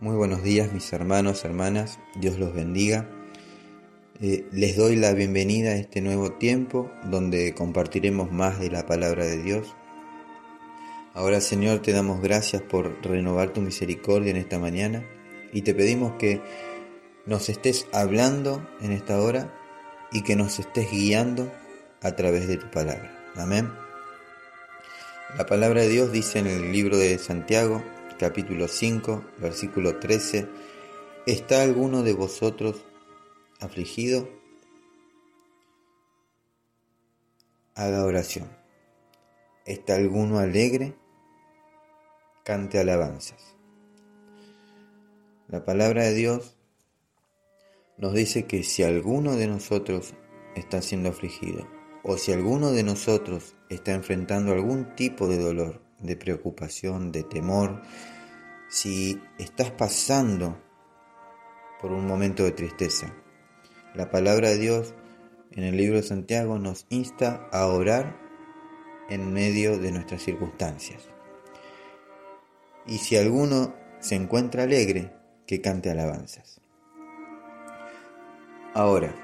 Muy buenos días mis hermanos, hermanas, Dios los bendiga. Eh, les doy la bienvenida a este nuevo tiempo donde compartiremos más de la palabra de Dios. Ahora Señor te damos gracias por renovar tu misericordia en esta mañana y te pedimos que nos estés hablando en esta hora y que nos estés guiando a través de tu palabra. Amén. La palabra de Dios dice en el libro de Santiago, capítulo 5, versículo 13, ¿está alguno de vosotros afligido? Haga oración. ¿Está alguno alegre? Cante alabanzas. La palabra de Dios nos dice que si alguno de nosotros está siendo afligido, o si alguno de nosotros está enfrentando algún tipo de dolor, de preocupación, de temor, si estás pasando por un momento de tristeza. La palabra de Dios en el libro de Santiago nos insta a orar en medio de nuestras circunstancias. Y si alguno se encuentra alegre, que cante alabanzas. Ahora,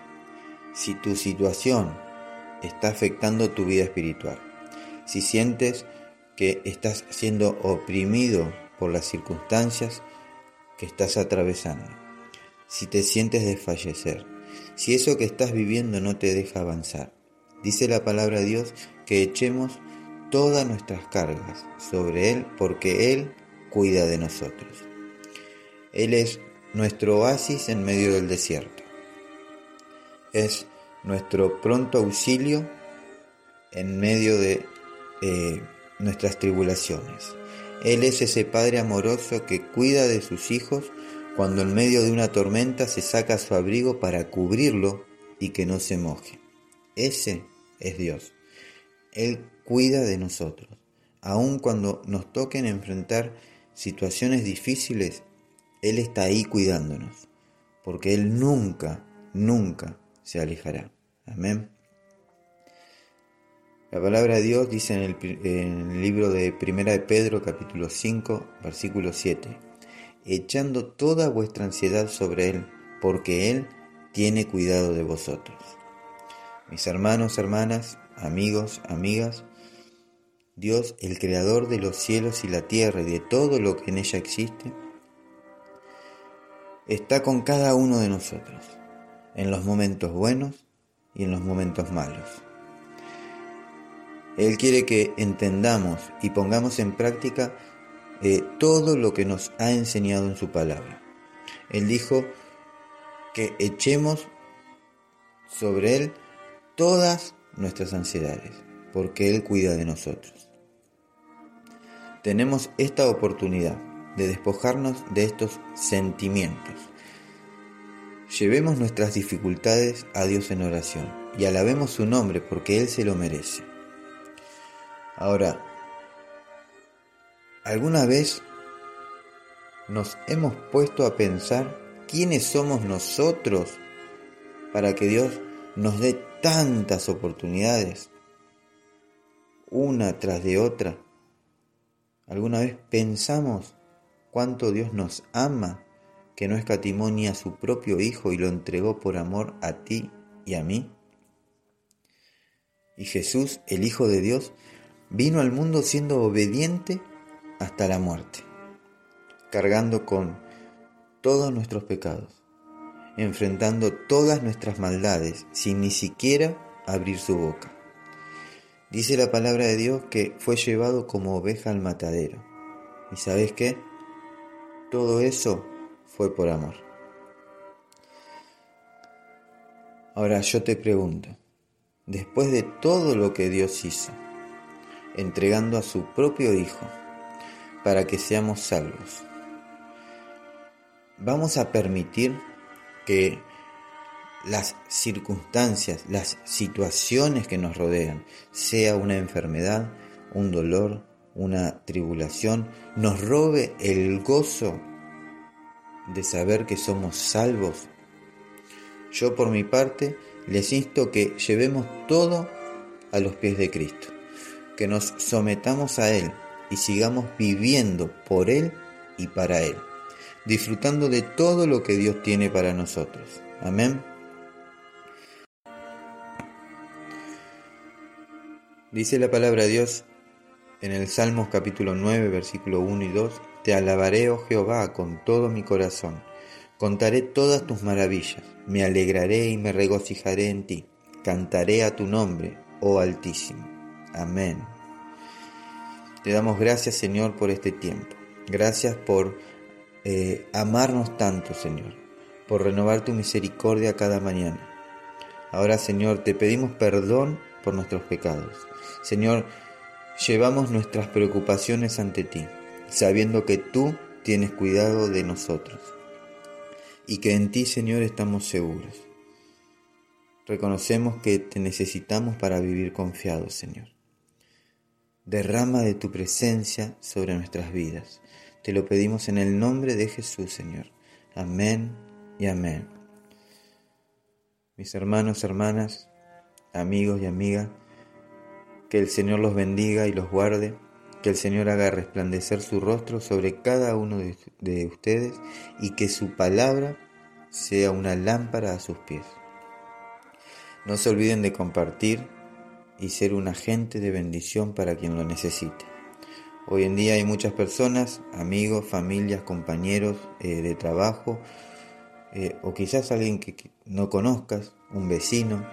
si tu situación está afectando tu vida espiritual, si sientes que estás siendo oprimido por las circunstancias que estás atravesando, si te sientes desfallecer, si eso que estás viviendo no te deja avanzar. Dice la palabra de Dios que echemos todas nuestras cargas sobre Él porque Él cuida de nosotros. Él es nuestro oasis en medio del desierto. Es nuestro pronto auxilio en medio de eh, nuestras tribulaciones. Él es ese Padre amoroso que cuida de sus hijos cuando en medio de una tormenta se saca su abrigo para cubrirlo y que no se moje. Ese es Dios. Él cuida de nosotros. Aun cuando nos toquen enfrentar situaciones difíciles, Él está ahí cuidándonos, porque Él nunca, nunca se alejará. Amén. La palabra de Dios dice en el, libro de Primera de Pedro capítulo 5 versículo 7, echando toda vuestra ansiedad sobre Él, porque Él tiene cuidado de vosotros. Mis hermanos, hermanas, amigos, amigas, Dios, el creador de los cielos y la tierra y de todo lo que en ella existe, está con cada uno de nosotros, en los momentos buenos y en los momentos malos. Él quiere que entendamos y pongamos en práctica eh, todo lo que nos ha enseñado en su palabra. Él dijo que echemos sobre Él todas nuestras ansiedades, porque Él cuida de nosotros. Tenemos esta oportunidad de despojarnos de estos sentimientos. Llevemos nuestras dificultades a Dios en oración y alabemos su nombre porque Él se lo merece. Ahora, ¿alguna vez nos hemos puesto a pensar quiénes somos nosotros para que Dios nos dé tantas oportunidades, una tras de otra? ¿Alguna vez pensamos cuánto Dios nos ama, que no escatimó ni a su propio Hijo y lo entregó por amor a ti y a mí? Y Jesús, el Hijo de Dios, vino al mundo siendo obediente hasta la muerte, cargando con todos nuestros pecados, enfrentando todas nuestras maldades sin ni siquiera abrir su boca. Dice la palabra de Dios que fue llevado como oveja al matadero. ¿Y sabes qué? Todo eso fue por amor. Ahora yo te pregunto, después de todo lo que Dios hizo, entregando a su propio Hijo para que seamos salvos. Vamos a permitir que las circunstancias, las situaciones que nos rodean, sea una enfermedad, un dolor, una tribulación, nos robe el gozo de saber que somos salvos. Yo por mi parte les insto que llevemos todo a los pies de Cristo que nos sometamos a Él y sigamos viviendo por Él y para Él. disfrutando de todo lo que Dios tiene para nosotros. Amén. Dice la palabra de Dios en el Salmos capítulo 9, versículo 1 y 2, Te alabaré, oh Jehová, con todo mi corazón, contaré todas tus maravillas, me alegraré y me regocijaré en ti, cantaré a tu nombre, oh Altísimo. Amén. Te damos gracias, Señor, por este tiempo. Gracias por eh, amarnos tanto, Señor, por renovar tu misericordia cada mañana. Ahora, Señor, te pedimos perdón por nuestros pecados. Señor, llevamos nuestras preocupaciones ante ti, sabiendo que tú tienes cuidado de nosotros y que en ti, Señor, estamos seguros. Reconocemos que te necesitamos para vivir confiados, Señor. Derrama de tu presencia sobre nuestras vidas. Te lo pedimos en el nombre de Jesús, Señor. Amén y amén. Mis hermanos, hermanas, amigos y amigas, que el Señor los bendiga y los guarde, que el Señor haga resplandecer su rostro sobre cada uno de, ustedes y que su palabra sea una lámpara a sus pies. No se olviden de compartir y ser un agente de bendición para quien lo necesite. Hoy en día hay muchas personas, amigos, familias, compañeros eh, de trabajo, eh, o quizás alguien que no conozcas, un vecino,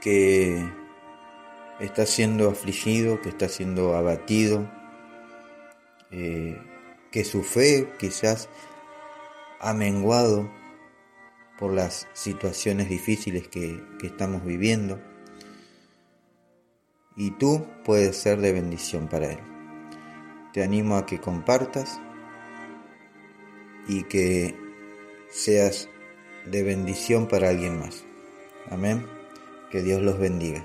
que está siendo afligido, que está siendo abatido, eh, que su fe quizás ha menguado por las situaciones difíciles que, que estamos viviendo. Y tú puedes ser de bendición para él. Te animo a que compartas y que seas de bendición para alguien más. Amén. Que Dios los bendiga.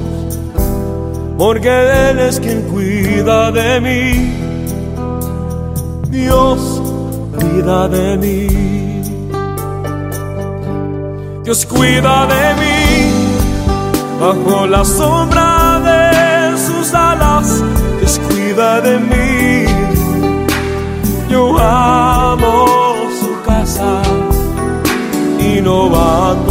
porque Él es quien cuida de mí. Dios cuida de mí. Dios cuida de mí bajo la sombra de sus alas. Dios cuida de mí. Yo amo su casa y no ando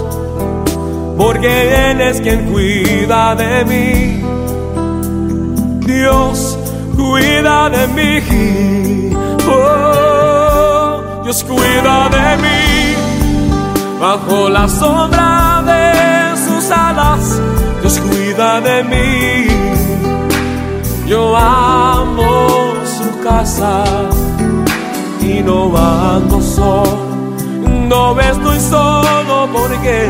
porque Él es quien cuida de mí. Dios cuida de mí. Oh, Dios cuida de mí. Bajo la sombra de sus alas, Dios cuida de mí. Yo amo su casa y no ando solo. No estoy solo porque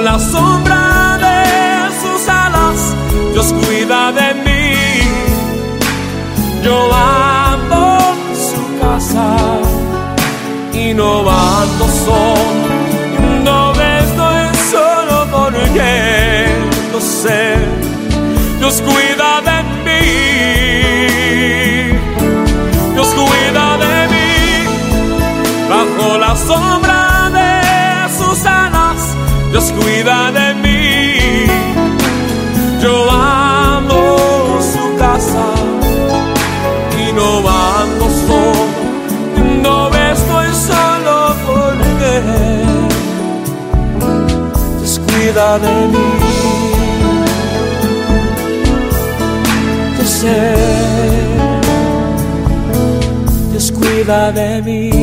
La sombra de sus alas. Dios cuida de mí. Yo en su casa y no ando solo. No estoy solo porque no sé. Dios cuida de mí. Yo sé, Dios cuida de mí. Sé, Dios cuida de mí.